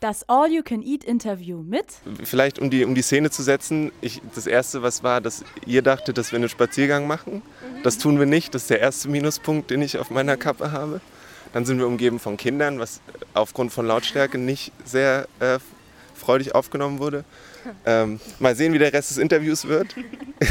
Das All-You-Can-Eat-Interview mit? Vielleicht um die, um die Szene zu setzen, ich, das Erste, was war, dass ihr dachtet, dass wir einen Spaziergang machen. Das tun wir nicht, das ist der erste Minuspunkt, den ich auf meiner Kappe habe. Dann sind wir umgeben von Kindern, was aufgrund von Lautstärke nicht sehr äh, freudig aufgenommen wurde. Ähm, mal sehen, wie der Rest des Interviews wird.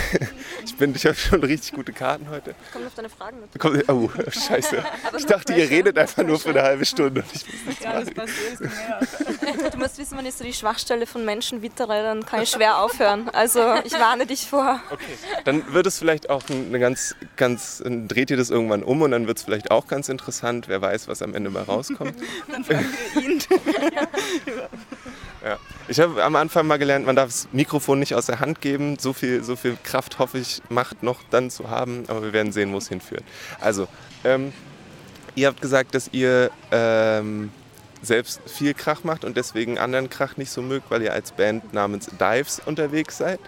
ich bin, ich habe schon richtig gute Karten heute. Kommt auf deine Fragen mit. Kommt, oh, scheiße. Ich dachte, ihr redet einfach nur für eine halbe Stunde. Und ich muss nichts Ja, das passiert mehr. Du musst wissen, wenn ich so die Schwachstelle von Menschen wittere, dann kann ich schwer aufhören. Also ich warne dich vor. Okay. Dann wird es vielleicht auch eine ganz, ganz, dann dreht ihr das irgendwann um und dann wird es vielleicht auch ganz interessant. Wer weiß, was am Ende mal rauskommt. Dann fragen wir ihn. Ja. Ich habe am Anfang mal gelernt, man darf das Mikrofon nicht aus der Hand geben. So viel, so viel Kraft hoffe ich, Macht noch dann zu haben. Aber wir werden sehen, wo es hinführt. Also, ähm, ihr habt gesagt, dass ihr ähm, selbst viel Krach macht und deswegen anderen Krach nicht so mögt, weil ihr als Band namens Dives unterwegs seid.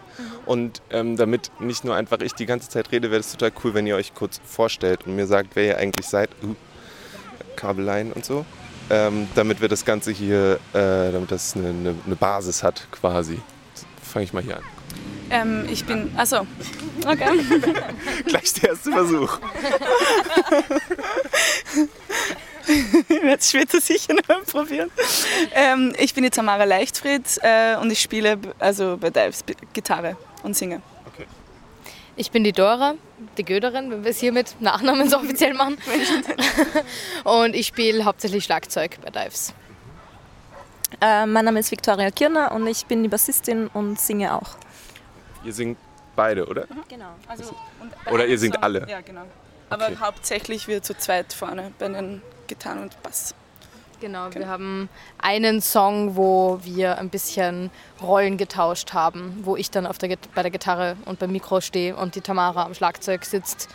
Und ähm, damit nicht nur einfach ich die ganze Zeit rede, wäre es total cool, wenn ihr euch kurz vorstellt und mir sagt, wer ihr eigentlich seid. Uh, Kabeleien und so. Ähm, damit wir das Ganze hier, äh, damit das eine, eine, eine Basis hat quasi. Fange ich mal hier an. Ähm, ich bin. Achso. Okay. Gleich der erste Versuch. Ich werde es später sicher noch probieren. Ähm, ich bin die Tamara Leichtfried äh, und ich spiele also bei Dives Gitarre und singe. Ich bin die Dora, die Göderin, wenn wir es hier mit Nachnamen so offiziell machen. Und ich spiele hauptsächlich Schlagzeug bei Dives. Äh, mein Name ist Viktoria Kirner und ich bin die Bassistin und singe auch. Ihr singt beide, oder? Genau. Also, und Oder ihr singt alle? Ja, genau. Aber Okay. hauptsächlich wir zu zweit vorne bei den Gitarren und Bass. Genau, wir haben einen Song, wo wir ein bisschen Rollen getauscht haben, wo ich dann auf der, bei der Gitarre und beim Mikro stehe und die Tamara am Schlagzeug sitzt.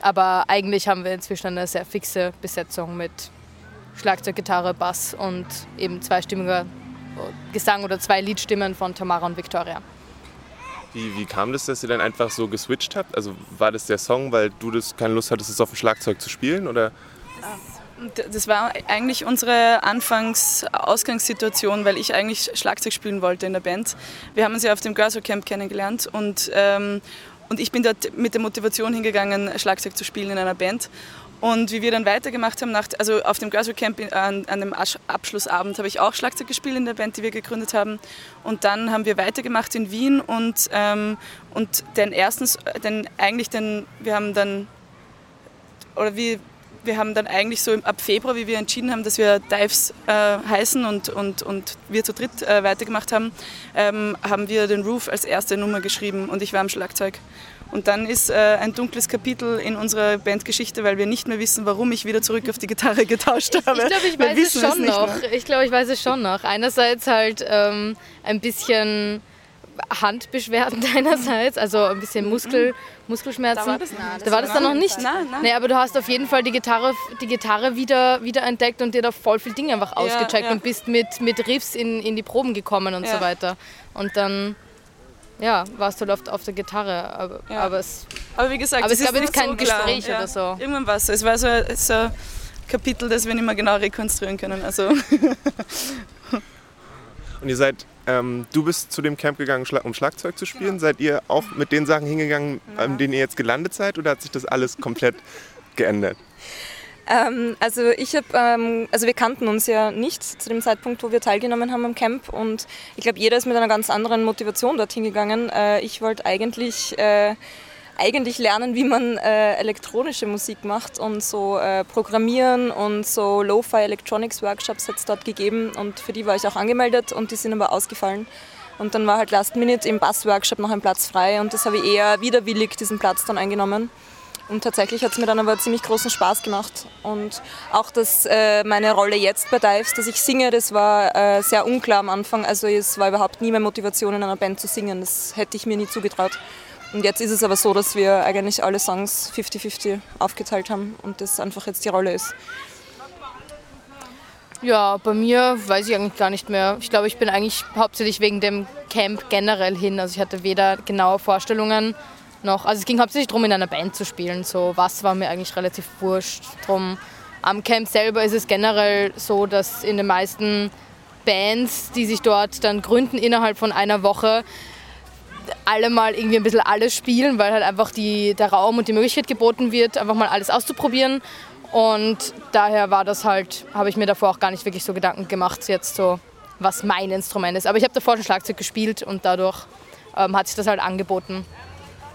Aber eigentlich haben wir inzwischen eine sehr fixe Besetzung mit Schlagzeug, Gitarre, Bass und eben zweistimmiger Gesang oder zwei Liedstimmen von Tamara und Victoria. Wie, wie kam das, dass ihr dann einfach so geswitcht habt? Also war das der Song, weil du das keine Lust hattest, es auf dem Schlagzeug zu spielen? Oder? Das war eigentlich unsere Anfangs-Ausgangssituation, weil ich eigentlich Schlagzeug spielen wollte in der Band. Wir haben uns ja auf dem Rock Camp kennengelernt und, ähm, und ich bin dort mit der Motivation hingegangen, Schlagzeug zu spielen in einer Band. Und wie wir dann weitergemacht haben, nach, also auf dem Rock Camp an, an dem Abschlussabend habe ich auch Schlagzeug gespielt in der Band, die wir gegründet haben. Und dann haben wir weitergemacht in Wien und, ähm, und den ersten, S- den, eigentlich den, wir haben dann, oder wie, wir haben dann eigentlich so ab Februar, wie wir entschieden haben, dass wir Dives äh, heißen und, und, und wir zu dritt äh, weitergemacht haben, ähm, haben wir den Roof als erste Nummer geschrieben und ich war am Schlagzeug. Und dann ist äh, ein dunkles Kapitel in unserer Bandgeschichte, weil wir nicht mehr wissen, warum ich wieder zurück auf die Gitarre getauscht habe. Ich glaube, ich weiß es schon nicht noch. mehr. Ich glaube, ich weiß es schon noch. Einerseits halt ähm, ein bisschen Handbeschwerden deinerseits, also ein bisschen Muskel, Muskelschmerzen. Da war das noch nicht. Da war das dann noch nicht? Nein, nein. Nee, aber du hast auf jeden Fall die Gitarre, die Gitarre wieder, wieder entdeckt und dir da voll viel Dinge einfach ausgecheckt ja. und bist mit, mit Riffs in, in die Proben gekommen und Ja. so weiter. Und dann, ja, warst du oft auf der Gitarre. Aber, Ja. aber es, Aber wie gesagt, Aber es es gab ist jetzt nicht kein so. Gespräch ja. oder so. Irgendwann war es so. Es war so, so ein Kapitel, das wir nicht mehr genau rekonstruieren können. Also Und ihr seid, ähm, du bist zu dem Camp gegangen, um Schlagzeug zu spielen. Seid ihr auch mit den Sachen hingegangen, an denen ihr jetzt gelandet seid? Oder hat sich das alles komplett geändert? Ähm, also ich habe, ähm, also wir kannten uns ja nicht zu dem Zeitpunkt, wo wir teilgenommen haben am Camp und ich glaube, jeder ist mit einer ganz anderen Motivation dorthin gegangen. Äh, ich wollte eigentlich äh, eigentlich lernen, wie man äh, elektronische Musik macht und so äh, programmieren und so Lo-Fi Electronics Workshops hat es dort gegeben und für die war ich auch angemeldet und die sind aber ausgefallen. Und dann war halt Last Minute im Bass-Workshop noch ein Platz frei und das habe ich eher widerwillig diesen Platz dann eingenommen. Und tatsächlich hat es mir dann aber ziemlich großen Spaß gemacht. Und auch dass äh, meine Rolle jetzt bei Dives, dass ich singe, das war äh, sehr unklar am Anfang. Also es war überhaupt nie meine Motivation, in einer Band zu singen. Das hätte ich mir nie zugetraut. Und jetzt ist es aber so, dass wir eigentlich alle Songs 50-50 aufgeteilt haben und das einfach jetzt die Rolle ist. Ja, bei mir weiß ich eigentlich gar nicht mehr. Ich glaube, ich bin eigentlich hauptsächlich wegen dem Camp generell hin. Also ich hatte weder genaue Vorstellungen noch. Also es ging hauptsächlich darum, in einer Band zu spielen. So was war mir eigentlich relativ wurscht. Drum am Camp selber ist es generell so, dass in den meisten Bands, die sich dort dann gründen innerhalb von einer Woche, alle mal irgendwie ein bisschen alles spielen, weil halt einfach die, der Raum und die Möglichkeit geboten wird, einfach mal alles auszuprobieren. Und daher war das halt, habe ich mir davor auch gar nicht wirklich so Gedanken gemacht, jetzt so, was mein Instrument ist. Aber ich habe davor schon Schlagzeug gespielt und dadurch ähm, hat sich das halt angeboten,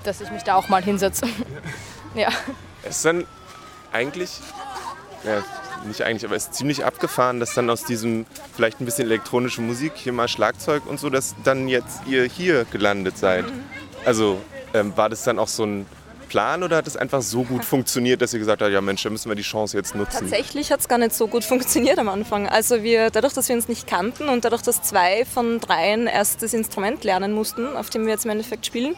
dass ich mich da auch mal hinsetze. ja. Es dann eigentlich, ja, nicht eigentlich, aber es ist ziemlich abgefahren, dass dann aus diesem vielleicht ein bisschen elektronische Musik, hier mal Schlagzeug und so, dass dann jetzt ihr hier gelandet seid. Also ähm, war das dann auch so ein Plan oder hat es einfach so gut funktioniert, dass ihr gesagt habt, ja Mensch, da müssen wir die Chance jetzt nutzen? Tatsächlich hat es gar nicht so gut funktioniert am Anfang. Also wir, dadurch, dass wir uns nicht kannten und dadurch, dass zwei von dreien erst das Instrument lernen mussten, auf dem wir jetzt im Endeffekt spielen,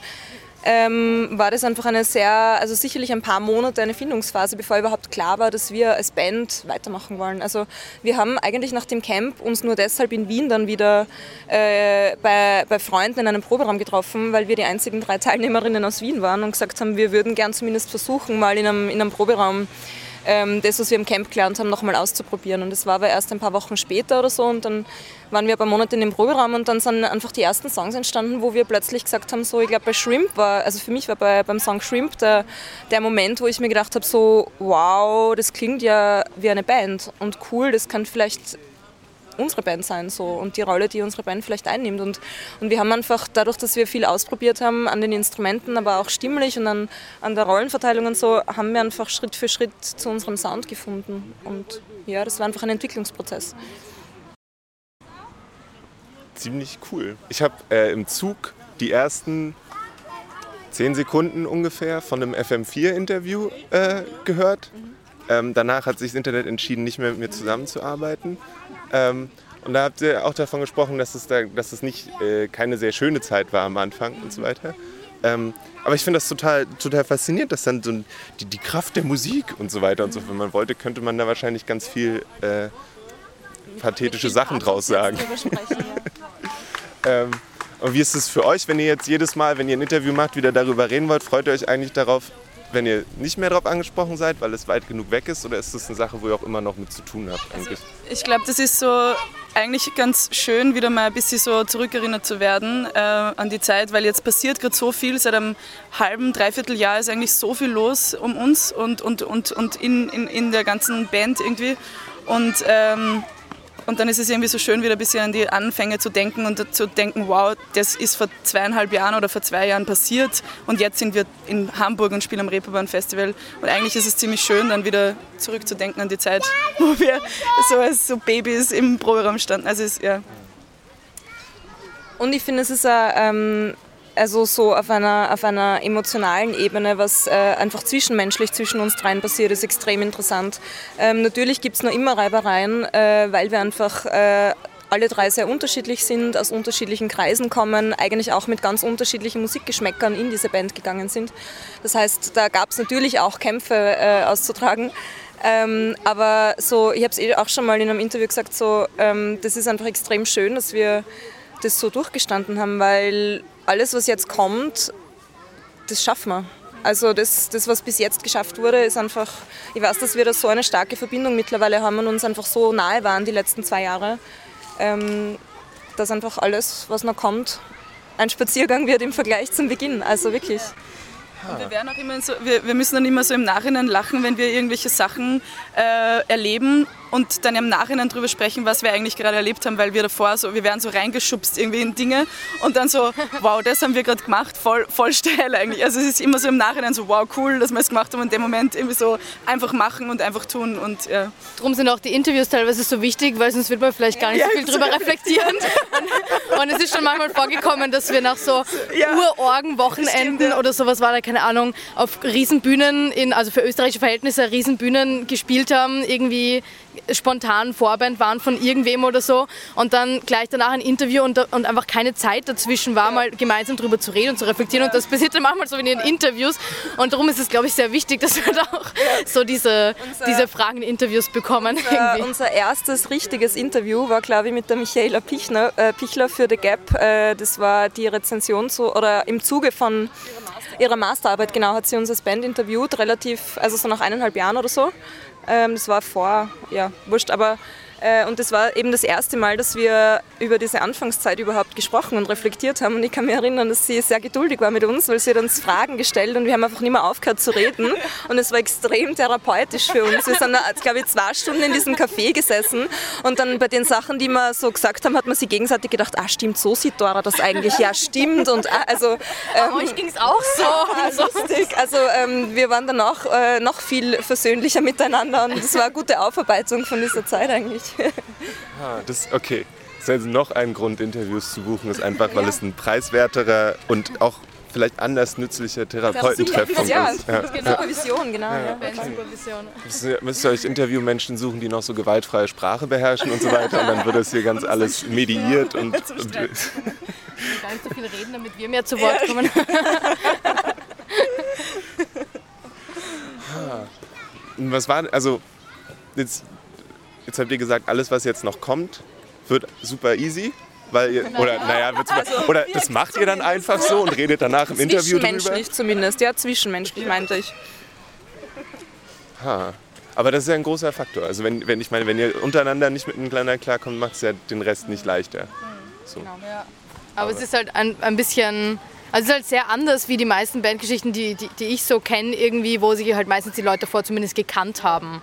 ähm, war das einfach eine sehr, also sicherlich ein paar Monate eine Findungsphase, bevor überhaupt klar war, dass wir als Band weitermachen wollen. Also wir haben eigentlich nach dem Camp uns nur deshalb in Wien dann wieder äh, bei, bei Freunden in einem Proberaum getroffen, weil wir die einzigen drei Teilnehmerinnen aus Wien waren und gesagt haben, wir würden gern zumindest versuchen, mal in einem, in einem Proberaum das, was wir im Camp gelernt haben, nochmal auszuprobieren. Und das war aber erst ein paar Wochen später oder so und dann waren wir ein paar Monate in dem Proberaum und dann sind einfach die ersten Songs entstanden, wo wir plötzlich gesagt haben, so ich glaube bei Shrimp war, also für mich war bei, beim Song Shrimp der, der Moment, wo ich mir gedacht habe, so wow, das klingt ja wie eine Band und cool, das kann vielleicht unsere Band sein so und die Rolle, die unsere Band vielleicht einnimmt. Und, und wir haben einfach dadurch, dass wir viel ausprobiert haben an den Instrumenten, aber auch stimmlich und an, an der Rollenverteilung und so, haben wir einfach Schritt für Schritt zu unserem Sound gefunden. Und ja, das war einfach ein Entwicklungsprozess. Ziemlich cool. Ich habe äh, im Zug die ersten zehn Sekunden ungefähr von einem FM4-Interview äh, gehört. Ähm, danach hat sich das Internet entschieden, nicht mehr mit mir zusammenzuarbeiten. Ähm, und da habt ihr auch davon gesprochen, dass es, da, dass es nicht äh, keine sehr schöne Zeit war am Anfang und so weiter. Ähm, aber ich finde das total, total faszinierend, dass dann so die, die Kraft der Musik und so weiter und so, wenn man wollte, könnte man da wahrscheinlich ganz viel äh, pathetische Sachen draus sagen. ähm, und wie ist es für euch, wenn ihr jetzt jedes Mal, wenn ihr ein Interview macht, wieder darüber reden wollt? Freut ihr euch eigentlich darauf, wenn ihr nicht mehr darauf angesprochen seid, weil es weit genug weg ist? Oder ist das eine Sache, wo ihr auch immer noch mit zu tun habt? Eigentlich? Also ich glaube, das ist so eigentlich ganz schön, wieder mal ein bisschen so zurückerinnert zu werden äh, an die Zeit, weil jetzt passiert gerade so viel. Seit einem halben, dreiviertel Jahr ist eigentlich so viel los um uns und, und, und, und in, in, in der ganzen Band irgendwie. Und ähm, und dann ist es irgendwie so schön, wieder ein bisschen an die Anfänge zu denken und zu denken, wow, das ist vor zweieinhalb Jahren oder vor zwei Jahren passiert und jetzt sind wir in Hamburg und spielen am Reeperbahn Festival. Und eigentlich ist es ziemlich schön, dann wieder zurückzudenken an die Zeit, wo wir so als so Babys im Proberaum standen. Also ist, ja. Und ich finde, es ist ein, ähm, also so auf einer, auf einer emotionalen Ebene, was äh, einfach zwischenmenschlich zwischen uns dreien passiert, ist extrem interessant. Ähm, natürlich gibt es noch immer Reibereien, äh, weil wir einfach äh, alle drei sehr unterschiedlich sind, aus unterschiedlichen Kreisen kommen, eigentlich auch mit ganz unterschiedlichen Musikgeschmäckern in diese Band gegangen sind. Das heißt, da gab es natürlich auch Kämpfe äh, auszutragen. Ähm, aber so, ich habe es eh auch schon mal in einem Interview gesagt, so, ähm, das ist einfach extrem schön, dass wir das so durchgestanden haben, weil alles, was jetzt kommt, das schaffen wir. Also das, das, was bis jetzt geschafft wurde, ist einfach, ich weiß, dass wir da so eine starke Verbindung mittlerweile haben und uns einfach so nahe waren die letzten zwei Jahre, ähm, dass einfach alles, was noch kommt, ein Spaziergang wird im Vergleich zum Beginn. Also wirklich. Und wir, werden auch immer so, wir, wir, müssen dann immer so im Nachhinein lachen, wenn wir irgendwelche Sachen äh, erleben und dann im Nachhinein darüber sprechen, was wir eigentlich gerade erlebt haben, weil wir davor so, wir werden so reingeschubst irgendwie in Dinge und dann so, wow, das haben wir gerade gemacht, voll, voll steil eigentlich. Also es ist immer so im Nachhinein so, wow, cool, dass wir es gemacht haben und in dem Moment irgendwie so einfach machen und einfach tun und ja. Darum sind auch die Interviews teilweise so wichtig, weil sonst wird man vielleicht gar nicht ja, so viel drüber reflektieren. und, und, es ist schon manchmal vorgekommen, dass wir nach so ja. Urorgen-Wochenenden ja. oder sowas war da, keine Ahnung, auf Riesenbühnen, in, also für österreichische Verhältnisse Riesenbühnen gespielt haben, irgendwie spontan Vorband waren von irgendwem oder so und dann gleich danach ein Interview und, und einfach keine Zeit dazwischen war, mal gemeinsam darüber zu reden und zu reflektieren und das passiert dann manchmal so in den Interviews und darum ist es, glaube ich, sehr wichtig, dass wir da auch so diese, unser, diese Fragen in Interviews bekommen. Unser, unser, erstes richtiges Interview war, glaube ich, mit der Michaela Pichner, äh, Pichler für The Gap. Äh, das war die Rezension so, oder im Zuge von ihrer Masterarbeit, genau, hat sie uns als Band interviewt, relativ, also so nach eineinhalb Jahren oder so. Ähm, das war vor, ja, wurscht, aber und das war eben das erste Mal, dass wir über diese Anfangszeit überhaupt gesprochen und reflektiert haben. Und ich kann mich erinnern, dass sie sehr geduldig war mit uns, weil sie hat uns Fragen gestellt und wir haben einfach nicht mehr aufgehört zu reden. Und es war extrem therapeutisch für uns. Wir sind, glaube ich, zwei Stunden in diesem Café gesessen und dann bei den Sachen, die wir so gesagt haben, hat man sich gegenseitig gedacht, ah stimmt, so sieht Dora das eigentlich. Ja, stimmt. Und ah, also, ähm, euch ging es auch so. lustig. Also ähm, wir waren danach äh, noch viel versöhnlicher miteinander und es war eine gute Aufarbeitung von dieser Zeit eigentlich. ah, das, okay. Das ist also noch ein Grund, Interviews zu buchen, ist einfach, weil es ein preiswerterer und auch vielleicht anders nützlicher Therapeutentreffpunkt ja, ist. Ja, genau. Supervision, genau. Ja. Ja. Müsst ihr euch Interviewmenschen suchen, die noch so gewaltfreie Sprache beherrschen und so weiter und dann wird das hier ganz alles mediiert und, und, und gar nicht so viel reden, damit wir mehr zu Wort kommen. Was war, also jetzt, jetzt habt ihr gesagt, alles was jetzt noch kommt, wird super easy. Weil ihr, oder naja, also, oder das macht ihr dann einfach so und redet danach im Interview drüber? Zwischenmenschlich zumindest, ja, zwischenmenschlich meinte ich. Ha. Aber das ist ja ein großer Faktor. Also wenn, wenn ich meine, wenn ihr untereinander nicht miteinander klarkommt, macht es ja den Rest nicht leichter. So. Genau, ja. Aber, Aber es ist halt ein, ein bisschen also es ist halt sehr anders wie die meisten Bandgeschichten, die, die, die ich so kenne, irgendwie, wo sich halt meistens die Leute davor zumindest gekannt haben,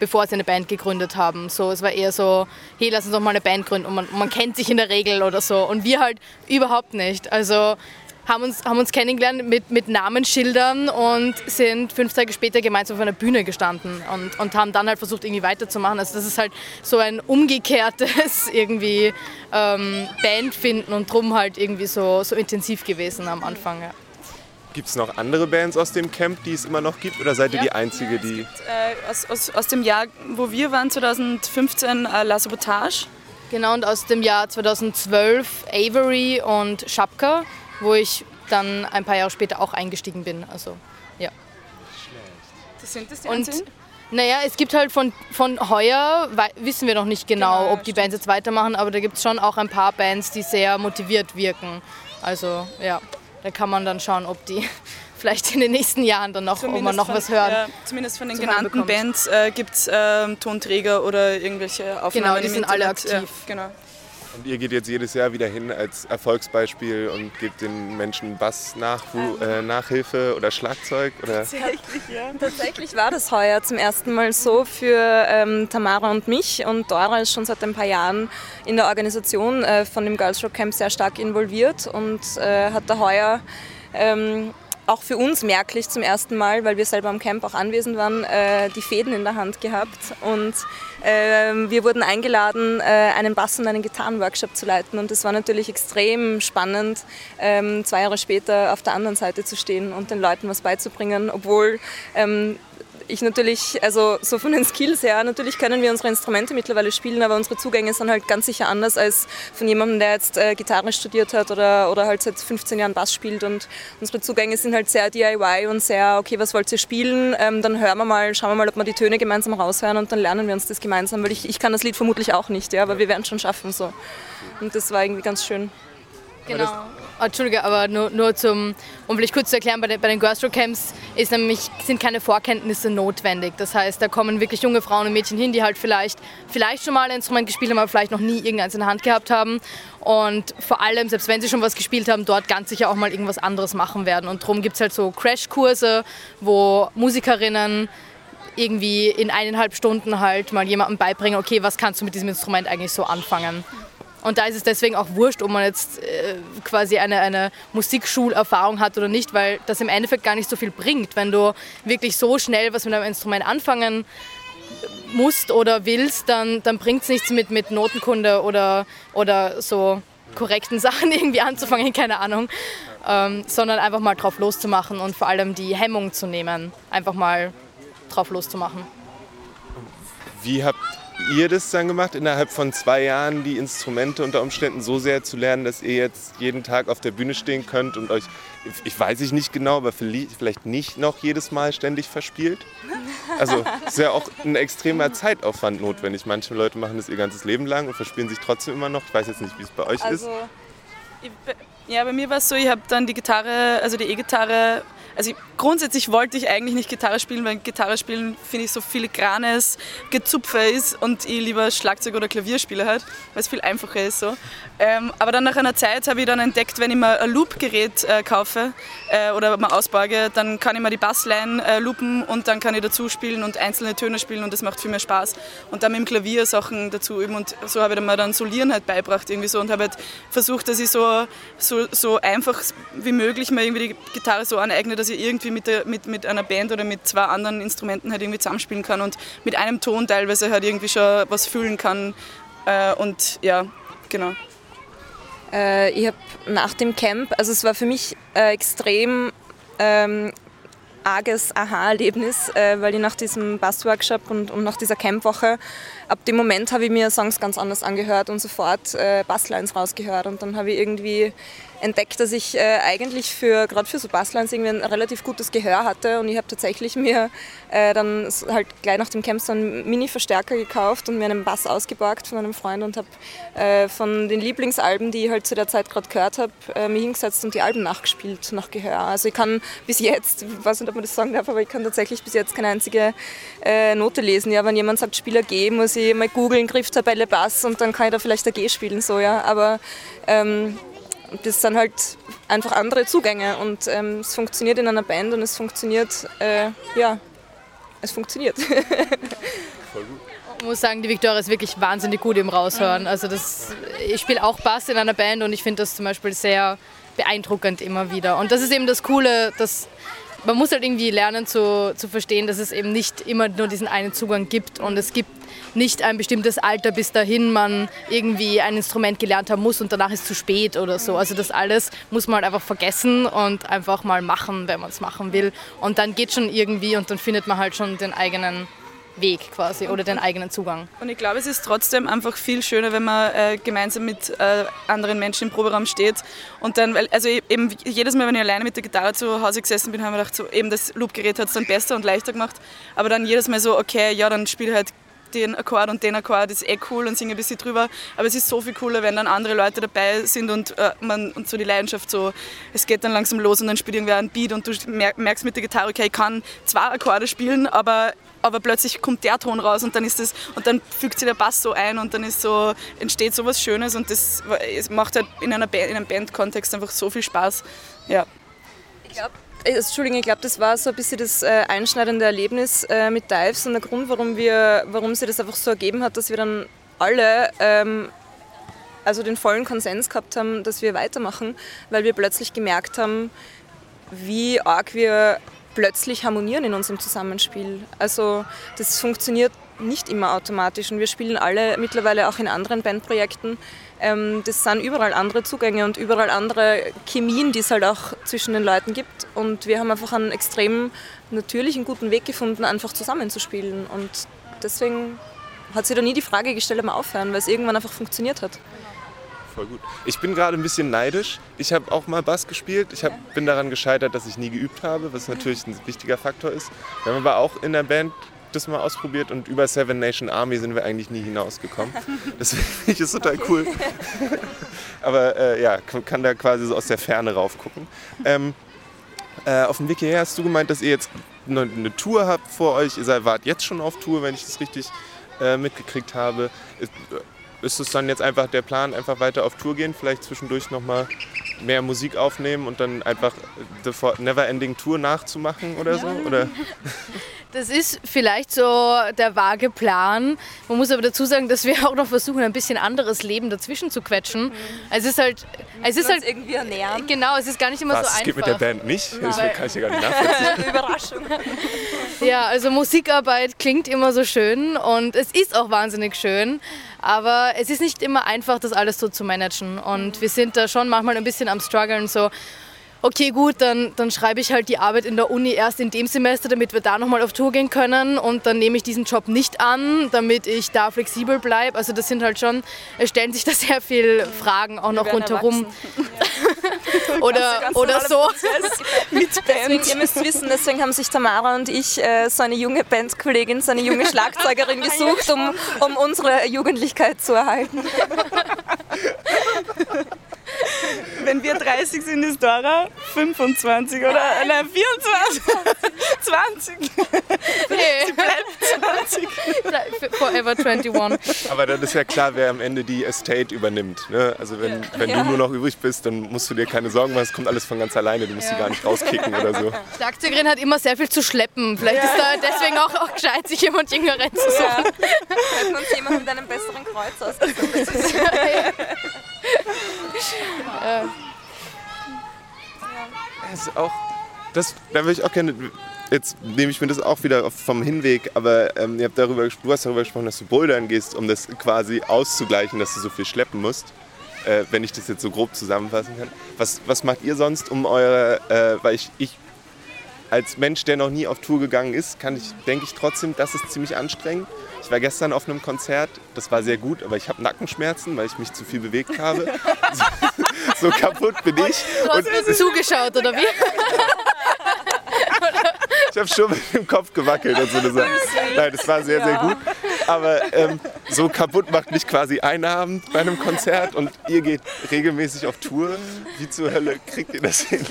bevor sie eine Band gegründet haben. So, es war eher so, hey, lass uns doch mal eine Band gründen und man, man kennt sich in der Regel oder so. Und wir halt überhaupt nicht. Also haben uns, haben uns kennengelernt mit, mit Namensschildern und sind fünf Tage später gemeinsam auf einer Bühne gestanden und, und haben dann halt versucht, irgendwie weiterzumachen. Also das ist halt so ein umgekehrtes irgendwie ähm, Band finden und drum halt irgendwie so, so intensiv gewesen am Anfang. Ja. Gibt es noch andere Bands aus dem Camp, die es immer noch gibt? Oder seid ihr ja, die Einzige, die... Gibt, äh, aus, aus, aus dem Jahr, wo wir waren, 2015, äh, La Sabotage. Genau, und aus dem Jahr 2012 Avery und Schapka wo ich dann ein paar Jahre später auch eingestiegen bin. Also, ja. Das sind das die Und naja, es gibt halt von, von heuer, wissen wir noch nicht genau, genau ob die Bands jetzt weitermachen, aber da gibt es schon auch ein paar Bands, die sehr motiviert wirken. Also ja, da kann man dann schauen, ob die vielleicht in den nächsten Jahren dann noch, ob man noch von, was hört. Ja, zumindest von den genannten Bands äh, gibt es äh, Tonträger oder irgendwelche Aufnahmen. Genau, die sind alle aktiv. Ja, genau. Und ihr geht jetzt jedes Jahr wieder hin als Erfolgsbeispiel und gebt den Menschen Bass nach, äh, Nachhilfe oder Schlagzeug? Oder? Tatsächlich, ja. Tatsächlich war das heuer zum ersten Mal so für ähm, Tamara und mich. Und Dora ist schon seit ein paar Jahren in der Organisation äh, von dem Girls Rock Camp sehr stark involviert und äh, hat da heuer ähm, auch für uns merklich zum ersten Mal, weil wir selber am Camp auch anwesend waren, äh, die Fäden in der Hand gehabt. Und äh, wir wurden eingeladen, äh, einen Bass- und einen Gitarrenworkshop zu leiten. Und es war natürlich extrem spannend, ähm, zwei Jahre später auf der anderen Seite zu stehen und den Leuten was beizubringen, obwohl ähm, ich natürlich, also so von den Skills her, natürlich können wir unsere Instrumente mittlerweile spielen, aber unsere Zugänge sind halt ganz sicher anders als von jemandem, der jetzt äh, Gitarre studiert hat oder, oder halt seit 15 Jahren Bass spielt. Und unsere Zugänge sind halt sehr DIY und sehr, okay, was wollt ihr spielen? Ähm, dann hören wir mal, schauen wir mal, ob wir die Töne gemeinsam raushören und dann lernen wir uns das gemeinsam, weil ich, ich kann das Lied vermutlich auch nicht, ja, aber wir werden es schon schaffen so. Und das war irgendwie ganz schön. Genau. Oh, Entschuldige, aber nur, nur zum, um vielleicht kurz zu erklären, bei den, bei den Girls Rock Camps ist nämlich, sind keine Vorkenntnisse notwendig. Das heißt, da kommen wirklich junge Frauen und Mädchen hin, die halt vielleicht, vielleicht schon mal ein Instrument gespielt haben, aber vielleicht noch nie irgendeins in der Hand gehabt haben. Und vor allem, selbst wenn sie schon was gespielt haben, dort ganz sicher auch mal irgendwas anderes machen werden. Und darum gibt es halt so Crashkurse, wo Musikerinnen irgendwie in eineinhalb Stunden halt mal jemandem beibringen, okay, was kannst du mit diesem Instrument eigentlich so anfangen. Und da ist es deswegen auch wurscht, ob man jetzt äh, quasi eine, eine Musikschulerfahrung hat oder nicht, weil das im Endeffekt gar nicht so viel bringt. Wenn du wirklich so schnell was mit einem Instrument anfangen musst oder willst, dann, dann bringt es nichts mit, mit Notenkunde oder, oder so korrekten Sachen irgendwie anzufangen, keine Ahnung, ähm, sondern einfach mal drauf loszumachen und vor allem die Hemmung zu nehmen, einfach mal drauf loszumachen. Wie habt ihr das dann gemacht, innerhalb von zwei Jahren die Instrumente unter Umständen so sehr zu lernen, dass ihr jetzt jeden Tag auf der Bühne stehen könnt und euch, ich weiß ich nicht genau, aber vielleicht nicht noch jedes Mal ständig verspielt? Also es ist ja auch ein extremer Zeitaufwand notwendig. Manche Leute machen das ihr ganzes Leben lang und verspielen sich trotzdem immer noch. Ich weiß jetzt nicht, wie es bei euch also, ist. Ja, bei mir war es so, ich habe dann die Gitarre, also die E-Gitarre also grundsätzlich wollte ich eigentlich nicht Gitarre spielen, weil Gitarre spielen finde ich so filigranes Gezupfe ist und ich lieber Schlagzeug oder Klavier spiele halt, weil es viel einfacher ist so. Ähm, aber dann nach einer Zeit habe ich dann entdeckt, wenn ich mir ein Loop-Gerät äh, kaufe äh, oder mal ausborge, dann kann ich mir die Bassline äh, loopen und dann kann ich dazu spielen und einzelne Töne spielen und das macht viel mehr Spaß. Und dann mit dem Klavier Sachen dazu üben und so habe ich dann mal dann Solieren halt beibracht irgendwie so und habe halt versucht, dass ich so, so, so einfach wie möglich mir irgendwie die Gitarre so aneigne, dass ich irgendwie mit, der, mit, mit einer Band oder mit zwei anderen Instrumenten halt irgendwie zusammenspielen kann und mit einem Ton teilweise halt irgendwie schon was fühlen kann. Äh, und ja, genau. Äh, ich habe nach dem Camp, also es war für mich äh, extrem ähm, arges Aha-Erlebnis, äh, weil ich nach diesem Bass-Workshop und, und, nach dieser Campwoche, ab dem Moment habe ich mir Songs ganz anders angehört und sofort äh, Basslines rausgehört und dann habe ich irgendwie entdeckt, dass ich äh, eigentlich für gerade für so Basslines irgendwie ein relativ gutes Gehör hatte und ich habe tatsächlich mir äh, dann halt gleich nach dem Camp so einen Mini-Verstärker gekauft und mir einen Bass ausgeborgt von einem Freund und habe äh, von den Lieblingsalben, die ich halt zu der Zeit gerade gehört habe, äh, mich hingesetzt und die Alben nachgespielt nach Gehör. Also ich kann bis jetzt, ich weiß nicht, ob man das sagen darf, aber ich kann tatsächlich bis jetzt keine einzige äh, Note lesen. Ja, wenn jemand sagt Spieler G, muss ich mal googeln, Grifftabelle Bass und dann kann ich da vielleicht ein G spielen, so ja. Aber ähm, das sind halt einfach andere Zugänge und ähm, es funktioniert in einer Band und es funktioniert, äh, ja, es funktioniert. Voll gut. Ich muss sagen, die Victoria ist wirklich wahnsinnig gut im Raushören. Also das, ich spiele auch Bass in einer Band und ich finde das zum Beispiel sehr beeindruckend immer wieder. Und das ist eben das Coole, dass man muss halt irgendwie lernen zu, zu verstehen, dass es eben nicht immer nur diesen einen Zugang gibt und es gibt nicht ein bestimmtes Alter, bis dahin man irgendwie ein Instrument gelernt haben muss und danach ist zu spät oder so. Also das alles muss man halt einfach vergessen und einfach mal machen, wenn man es machen will. Und dann geht schon irgendwie und dann findet man halt schon den eigenen Weg quasi oder den eigenen Zugang. Und ich glaube, es ist trotzdem einfach viel schöner, wenn man äh, gemeinsam mit äh, anderen Menschen im Proberaum steht und dann, weil, also eben jedes Mal, wenn ich alleine mit der Gitarre zu Hause gesessen bin, habe ich gedacht, so, eben das Loopgerät hat es dann besser und leichter gemacht, aber dann jedes Mal so, okay, ja, dann spiele ich halt den Akkord und den Akkord ist eh cool und singe ein bisschen drüber. Aber es ist so viel cooler, wenn dann andere Leute dabei sind und äh, man und so die Leidenschaft so, es geht dann langsam los und dann spielt irgendwer ein Beat und du merkst mit der Gitarre, okay, ich kann zwei Akkorde spielen, aber aber plötzlich kommt der Ton raus und dann ist das und dann fügt sich der Bass so ein und dann ist so entsteht so was Schönes und das macht halt in einer Band, in einem Bandkontext einfach so viel Spaß. Ja. Ich glaube äh, Entschuldigung, ich glaube, das war so ein bisschen das äh, einschneidende Erlebnis äh, mit Dives und der Grund, warum, wir, warum sich das einfach so ergeben hat, dass wir dann alle ähm, also den vollen Konsens gehabt haben, dass wir weitermachen, weil wir plötzlich gemerkt haben, wie arg wir plötzlich harmonieren in unserem Zusammenspiel. Also das funktioniert nicht immer automatisch und wir spielen alle mittlerweile auch in anderen Bandprojekten. Ähm, das sind überall andere Zugänge und überall andere Chemien, die es halt auch zwischen den Leuten gibt. Und wir haben einfach einen extrem natürlichen, guten Weg gefunden, einfach zusammenzuspielen. Und deswegen hat sich da nie die Frage gestellt, ob wir aufhören, weil es irgendwann einfach funktioniert hat. Voll gut. Ich bin gerade ein bisschen neidisch. Ich habe auch mal Bass gespielt. Ich hab, bin daran gescheitert, dass ich nie geübt habe, was natürlich ein wichtiger Faktor ist. Wir haben aber auch in der Band das mal ausprobiert und über Seven Nation Army sind wir eigentlich nie hinausgekommen. Deswegen finde ich es total cool. Aber äh, ja, kann da quasi so aus der Ferne raufgucken. Ähm, äh, auf dem Weg hierher hast du gemeint, dass ihr jetzt eine, eine Tour habt vor euch. Ihr wart jetzt schon auf Tour, wenn ich das richtig äh, mitgekriegt habe. Ist, es dann jetzt einfach der Plan, einfach weiter auf Tour gehen, vielleicht zwischendurch nochmal mehr Musik aufnehmen und dann einfach The Never Ending Tour nachzumachen oder so? Oder? Das ist vielleicht so der vage Plan. Man muss aber dazu sagen, dass wir auch noch versuchen, ein bisschen anderes Leben dazwischen zu quetschen. Mhm. Es ist halt, es ist halt irgendwie ernähren. Genau, es ist gar nicht immer Was, so einfach. Es geht mit der Band nicht. Das kann ich ja gar nicht nachvollziehen. Überraschung. Ja, also Musikarbeit klingt immer so schön und es ist auch wahnsinnig schön. Aber es ist nicht immer einfach, das alles so zu managen. Und wir sind da schon manchmal ein bisschen am struggeln, so okay gut, dann, dann schreibe ich halt die Arbeit in der Uni erst in dem Semester, damit wir da nochmal auf Tour gehen können und dann nehme ich diesen Job nicht an, damit ich da flexibel bleibe. Also das sind halt schon, es stellen sich da sehr viele Fragen auch noch rundherum. oder oder so. Mit Band. ihr müsst wissen, deswegen haben sich Tamara und ich äh, so eine junge Bandkollegin, so eine junge Schlagzeugerin gesucht, um, um unsere Jugendlichkeit zu erhalten. wenn wir 30 sind, ist Dora 25 oder nein, 24, 20. Sie bleibt 20. Forever 21. Aber dann ist ja klar, wer am Ende die Estate übernimmt. Ne? Also wenn, wenn du nur noch übrig bist, dann musst du dir keine Sorgen machen, es kommt alles von ganz alleine, du musst sie gar nicht rauskicken oder so. Schlagzeugerin hat immer sehr viel zu schleppen. Vielleicht ist da deswegen auch, auch gescheit, sich jemand Jüngeren zu suchen. Könnten uns jemand mit einem besseren Kreuz ausgesucht. Das ist auch, das, da würde ich auch gerne, jetzt nehme ich mir das auch wieder vom Hinweg, aber ähm, ihr habt darüber, du hast darüber gesprochen, dass du bouldern gehst, um das quasi auszugleichen, dass du so viel schleppen musst. Äh, wenn ich das jetzt so grob zusammenfassen kann. Was, was macht ihr sonst, um eure, äh, weil ich, ich als Mensch, der noch nie auf Tour gegangen ist, kann ich, denke ich trotzdem, das ist ziemlich anstrengend. Ich war gestern auf einem Konzert, das war sehr gut, aber ich habe Nackenschmerzen, weil ich mich zu viel bewegt habe. So, so kaputt bin ich. Du hast mir zugeschaut, oder wie? Ich habe schon mit dem Kopf gewackelt und so eine Sache. Nein, das war sehr, sehr gut. Aber ähm, so kaputt macht mich quasi ein Abend bei einem Konzert und ihr geht regelmäßig auf Tour. Wie zur Hölle kriegt ihr das hin?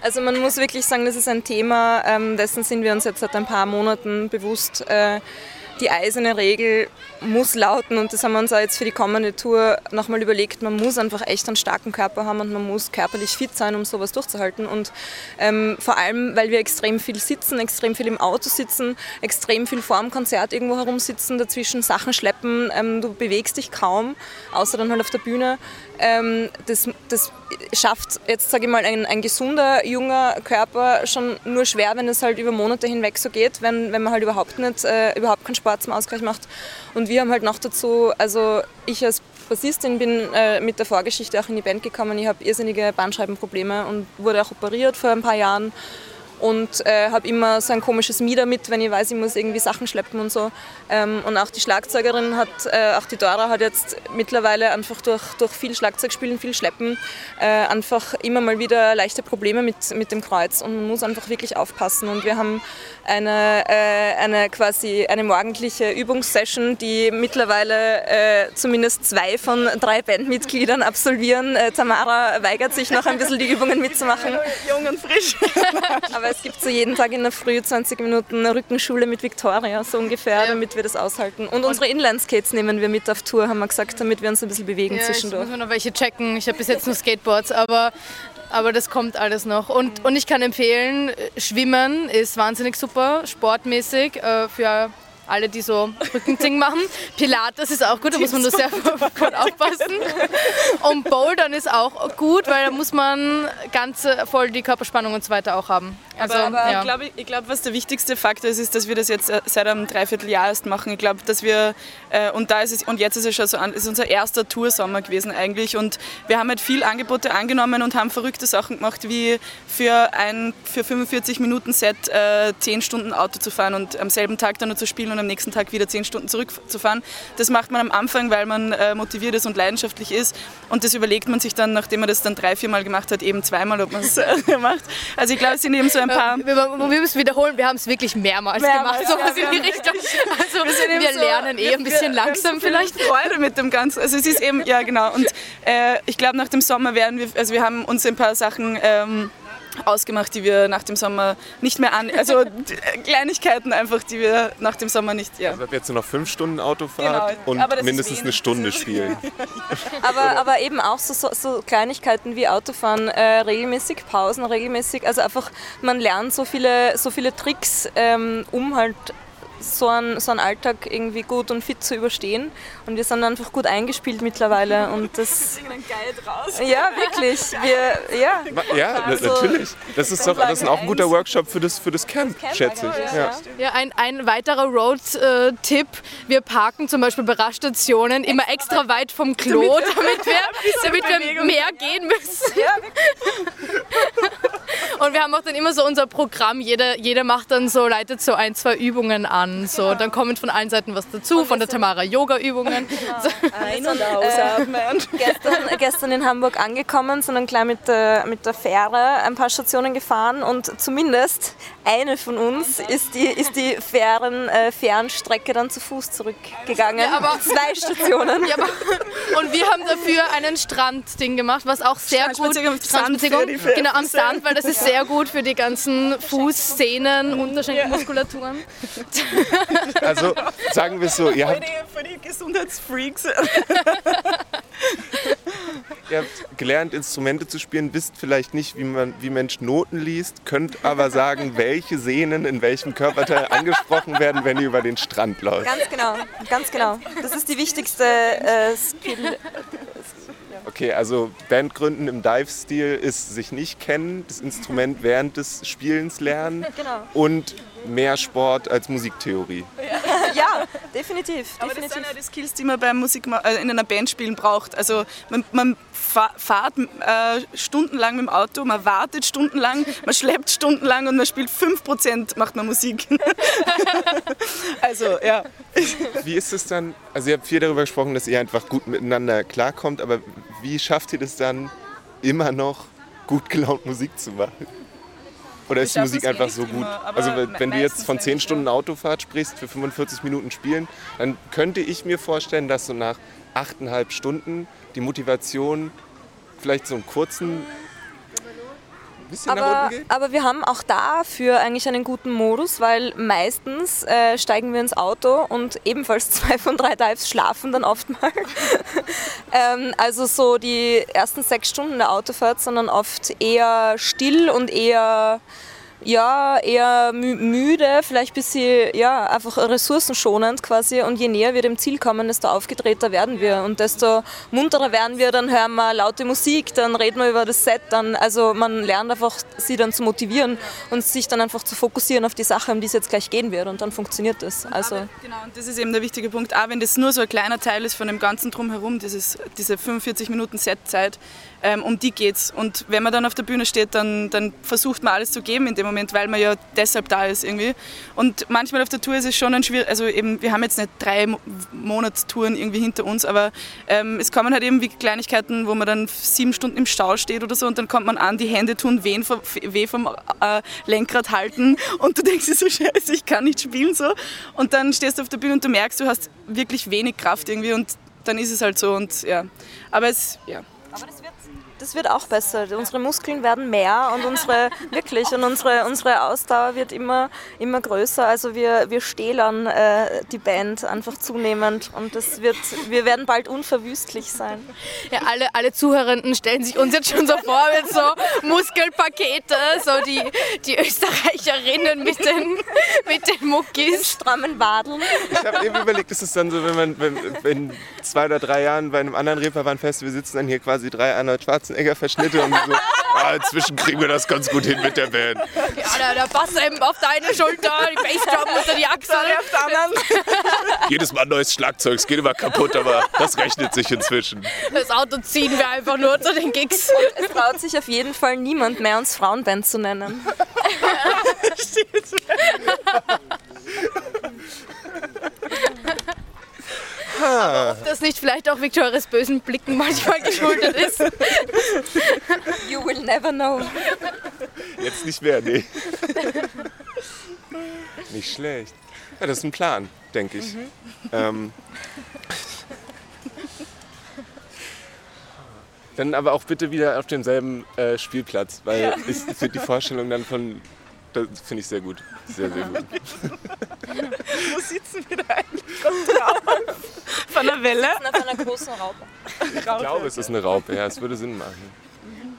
Also man muss wirklich sagen, das ist ein Thema, ähm, dessen sind wir uns jetzt seit ein paar Monaten bewusst. Äh, die eiserne Regel muss lauten und das haben wir uns auch jetzt für die kommende Tour nochmal überlegt. Man muss einfach echt einen starken Körper haben und man muss körperlich fit sein, um sowas durchzuhalten. Und ähm, vor allem, weil wir extrem viel sitzen, extrem viel im Auto sitzen, extrem viel vor dem Konzert irgendwo herumsitzen, dazwischen Sachen schleppen. Ähm, du bewegst dich kaum, außer dann halt auf der Bühne. Ähm, das, das schafft jetzt, sage ich mal, ein, ein gesunder, junger Körper schon nur schwer, wenn es halt über Monate hinweg so geht, wenn, wenn man halt überhaupt nicht, äh, überhaupt keinen Sport zum Ausgleich macht. Und wir haben halt noch dazu, also ich als Bassistin bin äh, mit der Vorgeschichte auch in die Band gekommen. Ich habe irrsinnige Bandscheibenprobleme und wurde auch operiert vor ein paar Jahren und äh, habe immer so ein komisches Mieder mit, wenn ich weiß, ich muss irgendwie Sachen schleppen und so. Ähm, und auch die Schlagzeugerin hat, äh, auch die Dora hat jetzt mittlerweile einfach durch, durch viel Schlagzeugspielen, viel Schleppen, äh, einfach immer mal wieder leichte Probleme mit, mit dem Kreuz und man muss einfach wirklich aufpassen. Und wir haben eine, äh, eine quasi eine morgendliche Übungssession, die mittlerweile äh, zumindest zwei von drei Bandmitgliedern absolvieren. Äh, Tamara weigert sich noch ein bisschen die Übungen mitzumachen. Jung und frisch. Aber es gibt so jeden Tag in der Früh 20 Minuten eine Rückenschule mit Victoria, so ungefähr, damit wir das aushalten. Und unsere Inline-Skates nehmen wir mit auf Tour, haben wir gesagt, damit wir uns ein bisschen bewegen Ja, ich zwischendurch. muss mir noch welche checken. Ich habe bis jetzt nur Skateboards, aber, aber das kommt alles noch. Und, und ich kann empfehlen, Schwimmen ist wahnsinnig super, sportmäßig äh, für alle, die so Rückending machen. Pilates ist auch gut, da muss man nur sehr gut aufpassen. Und Bouldern ist auch gut, weil da muss man ganz äh, voll die Körperspannung und so weiter auch haben. Also, aber ja. ich glaube, ich glaub, was der wichtigste Faktor ist, ist, dass wir das jetzt äh, seit einem Dreivierteljahr erst machen. Ich glaube, dass wir, äh, und da ist es, und jetzt ist es schon so, an, ist unser erster Toursommer gewesen eigentlich. Und wir haben halt viel Angebote angenommen und haben verrückte Sachen gemacht, wie für ein für 45 Minuten Set äh, 10 Stunden Auto zu fahren und am selben Tag dann noch zu spielen und am nächsten Tag wieder 10 Stunden zurückzufahren. Das macht man am Anfang, weil man äh, motiviert ist und leidenschaftlich ist. Und das überlegt man sich dann, nachdem man das dann drei, vier Mal gemacht hat, eben zweimal, ob man es äh, macht. Also ich glaube, es sind eben so ein paar... wir, wir müssen wiederholen, wir haben es wirklich mehrmals, Mehrmals, gemacht, sowas ja, in die wir Richtung. Also wir, eben so- lernen eh ein bisschen wir- langsam wir- vielleicht. Freude mit dem Ganzen. Also es ist eben, ja genau. Und äh, ich glaube, nach dem Sommer werden wir, also wir haben uns ein paar Sachen ähm, ausgemacht, die wir nach dem Sommer nicht mehr an, also äh, Kleinigkeiten einfach, die wir nach dem Sommer nicht, ja. Also jetzt nur noch fünf Stunden Autofahrt Genau, und mindestens eine Stunde spielen. Aber, aber eben auch so, so, so Kleinigkeiten wie Autofahren, äh, regelmäßig Pausen, regelmäßig, also einfach, man lernt so viele, so viele Tricks, ähm, um halt so einen, so einen Alltag irgendwie gut und fit zu überstehen. Und wir sind einfach gut eingespielt mittlerweile und das... einen Guide raus. Ja, wirklich. Wir, ja. Ja, Also, natürlich. Das ist doch das ist auch ein guter. Workshop für das, für das Camp, Camp schätze eigentlich, ich. ja. Ja. Ja, ein, ein weiterer Road-Tipp. Wir parken zum Beispiel bei Raststationen immer extra weit vom Klo, damit wir, damit wir mehr gehen müssen. Auch dann immer so unser Programm, jeder, jeder macht dann so, leitet so ein, zwei Übungen an. So, dann kommen von allen Seiten was dazu, von der Tamara Yoga-Übungen. Ein- und ausatmen. Gestern, gestern in Hamburg angekommen, sind dann gleich mit der, mit der Fähre ein paar Stationen gefahren und zumindest eine von uns ist die, ist die Fähren, äh, Fährenstrecke dann zu Fuß zurückgegangen. aber- Zwei Stationen. Ja, aber, und wir haben dafür einen Strandding gemacht, was auch sehr gut die Füße. genau am Sand, weil das ist sehr gut für die ganzen Fußsehnen, Unterschenkelmuskulaturen. Also sagen wir es so, ihr Für habt, die, für die Gesundheitsfreaks. ihr habt gelernt, Instrumente zu spielen, wisst vielleicht nicht, wie man wie Mensch Noten liest, könnt aber sagen, welche Sehnen in welchem Körperteil angesprochen werden, wenn ihr über den Strand läuft. Ganz genau, ganz genau. Das ist die wichtigste äh, Skill. Okay, also Bandgründen im Dive-Stil ist sich nicht kennen, das Instrument während des Spielens lernen Genau. und mehr Sport als Musiktheorie. Ja, definitiv. Aber das definitiv. sind ja die Skills, die man beim Musik äh, in einer Band spielen braucht. Also man, man fa fahrt äh, stundenlang mit dem Auto, man wartet stundenlang, man schleppt stundenlang und man spielt 5% macht man Musik. also ja. Wie ist es dann, also ihr habt viel darüber gesprochen, dass ihr einfach gut miteinander klarkommt, aber wie schafft ihr das dann immer noch gut gelaunt Musik zu machen? Oder ist die Musik einfach so gut? immer, Also wenn du jetzt von 10 eigentlich, Stunden Autofahrt sprichst, für 45 Minuten spielen, dann könnte ich mir vorstellen, dass so nach 8,5 Stunden die Motivation vielleicht so einen kurzen bisschen nach Aber, unten geht. aber wir haben auch dafür eigentlich einen guten Modus, weil meistens äh, steigen wir ins Auto und ebenfalls zwei von drei Dives schlafen dann oft mal. ähm, also so die ersten sechs Stunden der Autofahrt sind dann oft eher still und eher ja, eher mü müde, vielleicht ein bisschen, ja, einfach ressourcenschonend quasi. Und je näher wir dem Ziel kommen, desto aufgedrehter werden wir und desto munterer werden wir. Dann hören wir laute Musik, dann reden wir über das Set. Dann, also man lernt einfach, sie dann zu motivieren und sich dann einfach zu fokussieren auf die Sache, um die es jetzt gleich gehen wird. Und dann funktioniert das. Also, Aber, genau, und das ist eben der wichtige Punkt. Auch wenn das nur so ein kleiner Teil ist von dem ganzen Drumherum, dieses, diese 45 Minuten Setzeit, ähm, um die geht's. Und wenn man dann auf der Bühne steht, dann, dann versucht man alles zu geben in dem Moment, weil man ja deshalb da ist irgendwie. Und manchmal auf der Tour ist es schon ein schwierig, also eben, wir haben jetzt nicht drei Mo- Monatstouren irgendwie hinter uns, aber ähm, es kommen halt eben wie Kleinigkeiten, wo man dann sieben Stunden im Stau steht oder so und dann kommt man an, die Hände tun weh vom, weh vom äh, Lenkrad halten und du denkst dir so, scheiße, ich kann nicht spielen so. Und dann stehst du auf der Bühne und du merkst, du hast wirklich wenig Kraft irgendwie und dann ist es halt so und ja. Aber es, ja. Das wird, auch besser. Unsere Muskeln werden mehr und unsere, wirklich, und unsere, unsere Ausdauer wird immer, immer größer. Also wir, wir stählern äh, die Band einfach zunehmend und das wird, wir werden bald unverwüstlich sein. Ja, alle, alle Zuhörenden stellen sich uns jetzt schon so vor mit so Muskelpakete, so die, die Österreicherinnen mit den, mit den Muckis. Strammen Wadeln. Ich habe eben überlegt, ist es dann so, wenn man wenn, wenn zwei oder drei Jahren bei einem anderen Reeperbahn-Festival sitzen dann hier quasi drei Arnold Schwarzenegger-Verschnitte und so, ah, inzwischen kriegen wir das ganz gut hin mit der Band. Ja, der, der Bass eben auf deine Schulter, die Bassdrum unter die Achsel. auf der anderen. Jedes Mal neues Schlagzeug, es geht immer kaputt, aber das rechnet sich inzwischen. Das Auto ziehen wir einfach nur zu den Gigs. Es traut sich auf jeden Fall niemand mehr, uns Frauenband zu nennen. Das nicht vielleicht auch Victorias bösen Blicken manchmal geschuldet ist. You will never know. Jetzt nicht mehr, nee. Nicht schlecht. Ja, das ist ein Plan, denke ich. Ähm, dann aber auch bitte wieder auf demselben äh, Spielplatz, weil ich finde die Vorstellung dann von, das finde ich sehr gut. Sehr, sehr gut. Wo sitzen wir da eigentlich drauf? Von der Welle? Auf einer großen Raupe. Ich glaube, es ist eine Raupe, ja, es würde Sinn machen.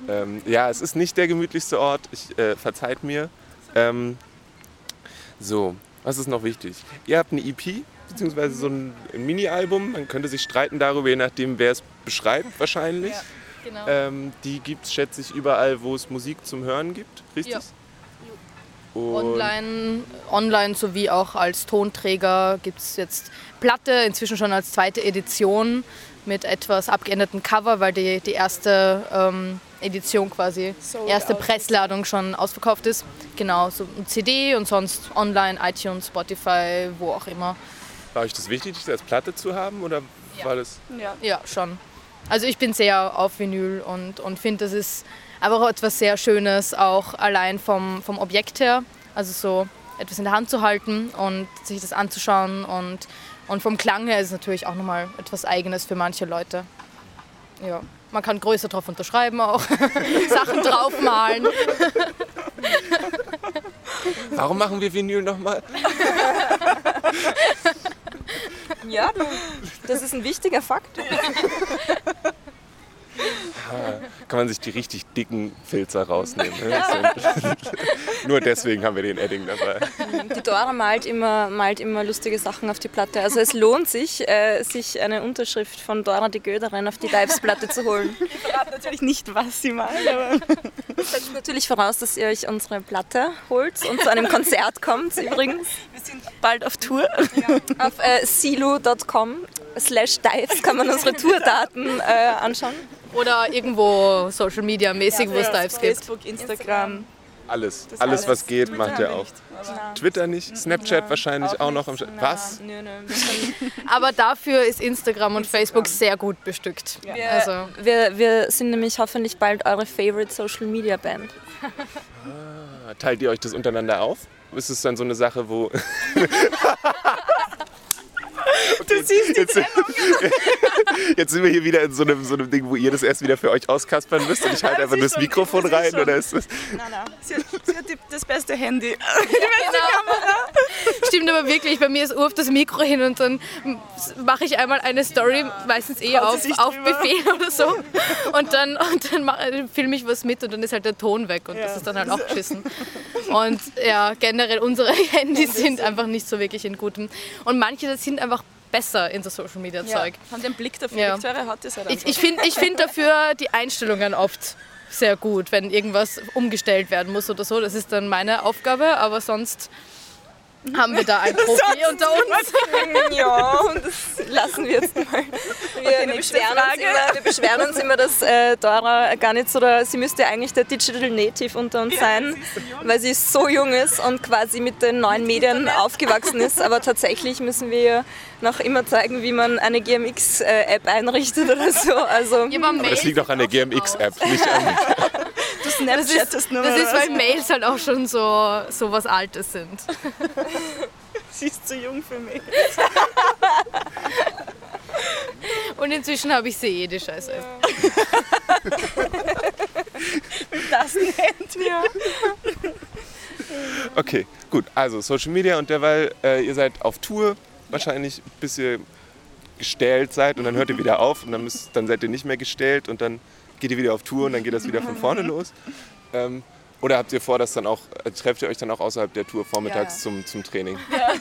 Ähm, ja, es ist nicht der gemütlichste Ort, ich, äh, verzeiht mir. Ähm, so, was ist noch wichtig? Ihr habt eine EP, beziehungsweise so ein, Mini-Album. Man könnte sich streiten darüber, je nachdem, wer es beschreibt, wahrscheinlich. Genau. Ähm, die gibt es, schätze ich, überall, wo es Musik zum Hören gibt, richtig? Ja. Und Online, online sowie auch als Tonträger gibt es jetzt Platte, inzwischen schon als zweite Edition mit etwas abgeänderten Cover, weil die, die erste ähm, Edition quasi, Sold erste out. Pressladung schon ausverkauft ist. Genau, so ein CD und sonst online, iTunes, Spotify, wo auch immer. War euch das wichtig, das als Platte zu haben oder war das? Ja. Ja, schon. Also ich bin sehr auf Vinyl und, und finde, das ist aber auch etwas sehr Schönes, auch allein vom, vom Objekt her. Also so etwas in der Hand zu halten und sich das anzuschauen und, und vom Klang her ist es natürlich auch nochmal etwas Eigenes für manche Leute. Ja, man kann größer drauf unterschreiben auch, Sachen draufmalen. Warum machen wir Vinyl nochmal? Ja, du, das ist ein wichtiger Kann man sich die richtig dicken Filzer rausnehmen. Ne? Nur deswegen haben wir den Edding dabei. Die Dora malt immer, malt immer lustige Sachen auf die Platte. Also es lohnt sich, äh, sich eine Unterschrift von Dora die Göderin auf die Dives-Platte zu holen. Ich verrate natürlich nicht, was sie malt, aber Setzt natürlich voraus, dass ihr euch unsere Platte holt und zu einem Konzert kommt übrigens. wir sind bald auf Tour. Auf äh, silu.com slash dives kann man unsere Tourdaten äh, anschauen. Oder irgendwo Social Media mäßig, wo es Dives gibt. Facebook, Instagram. Alles, alles was geht, Twitter macht ihr auch. nicht, aber- Twitter nicht, Snapchat wahrscheinlich auch noch. Am Sch- Na, Was? Nö, nö. Aber dafür ist Instagram und Facebook sehr gut bestückt. wir, Also, wir, wir sind nämlich hoffentlich bald eure Favorite Social Media Band. Teilt ihr euch das untereinander auf? Ist es dann so eine Sache, wo. Du siehst die Jetzt, jetzt sind wir hier wieder in so einem, so einem Ding, wo ihr das erst wieder für euch auskaspern müsst und ich halte einfach das schon, Mikrofon rein schon. oder ist das. Nein, nein. Sie hat, sie hat die, das beste Handy. Stimmt aber wirklich, bei mir ist oft das Mikro hin und dann mache ich einmal eine Story, meistens eh auf, sich auf? Befehl oder so. Und dann, und dann filme ich was mit und dann ist halt der Ton weg und das Ja. ist dann halt auch geschissen. Und ja, generell unsere Handys sind einfach nicht so wirklich in gutem. Und manche das sind einfach besser in so Social Media Zeug. Haben den Blick dafür. Ja. Victoria hat das halt Ich, einfach. ich finde ich find dafür die Einstellungen oft sehr gut, wenn irgendwas umgestellt werden muss oder so. Das ist dann meine Aufgabe, aber sonst haben wir da einen Profi unter uns. Ja, und das lassen wir jetzt mal. Wir, eine wir, beschweren, uns Frage. immer, wir beschweren uns immer, dass äh, Dora gar nicht so, der, sie müsste eigentlich der Digital Native unter uns sein, weil sie so jung ist und quasi mit den neuen Medien aufgewachsen ist. Aber tatsächlich müssen wir ihr noch immer zeigen, wie man eine GMX-App einrichtet oder so. Also, Aber das liegt auch an der GMX-App, nicht an. Du Snapchattest nur Das ist, weil Mails halt auch schon so, so was Altes sind. Sie ist zu jung für mich. Und inzwischen habe ich sie eh, die Scheiße. Das nennt ja. Okay, gut. Also Social Media und derweil, äh, ihr seid auf Tour, wahrscheinlich bis ihr gestellt seid und dann hört ihr wieder auf und dann, müsst, dann seid ihr nicht mehr gestellt und dann geht ihr wieder auf Tour und dann geht das wieder von vorne los. Ähm, oder habt ihr vor, dass dann auch, äh, trefft ihr euch dann auch außerhalb der Tour vormittags Ja, Zum, zum Training?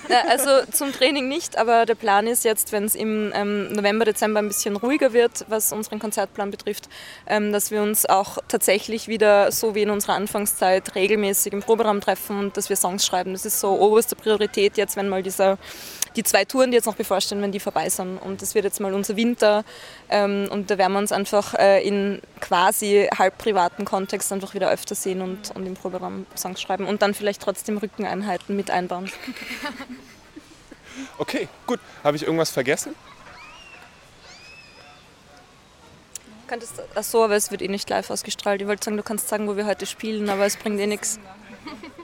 Ja, also zum Training nicht, aber der Plan ist jetzt, wenn es im ähm, November, Dezember ein bisschen ruhiger wird, was unseren Konzertplan betrifft, ähm, dass wir uns auch tatsächlich wieder, so wie in unserer Anfangszeit, regelmäßig im Proberaum treffen und dass wir Songs schreiben. Das ist so oberste Priorität jetzt, wenn mal dieser, die zwei Touren, die jetzt noch bevorstehen, wenn die vorbei sind. Und das wird jetzt mal unser Winter ähm, und da werden wir uns einfach äh, in quasi halb privaten Kontext einfach wieder öfter sehen und, und im Proberaum Songs schreiben und dann vielleicht trotzdem Rückeneinheiten mit einbauen. Okay, gut. Habe ich irgendwas vergessen? Könntest, ach so, aber es wird eh nicht live ausgestrahlt. Ich wollte sagen, du kannst sagen, wo wir heute spielen, aber es bringt eh nichts.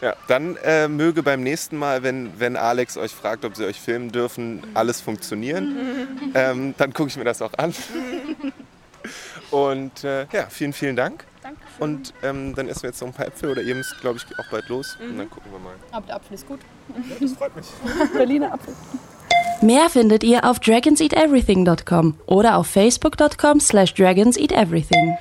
Ja, dann äh, möge beim nächsten Mal, wenn, wenn Alex euch fragt, ob sie euch filmen dürfen, alles funktionieren. ähm, dann gucke ich mir das auch an. Und äh, ja, vielen, vielen Dank. Und ähm, dann essen wir jetzt noch ein paar Äpfel oder ihr müsst, glaube ich, auch bald los. Und dann gucken wir mal. Aber der Apfel ist gut. Das freut mich. Mehr findet ihr auf dragonseateverything.com oder auf facebook.com slash dragonseateverything.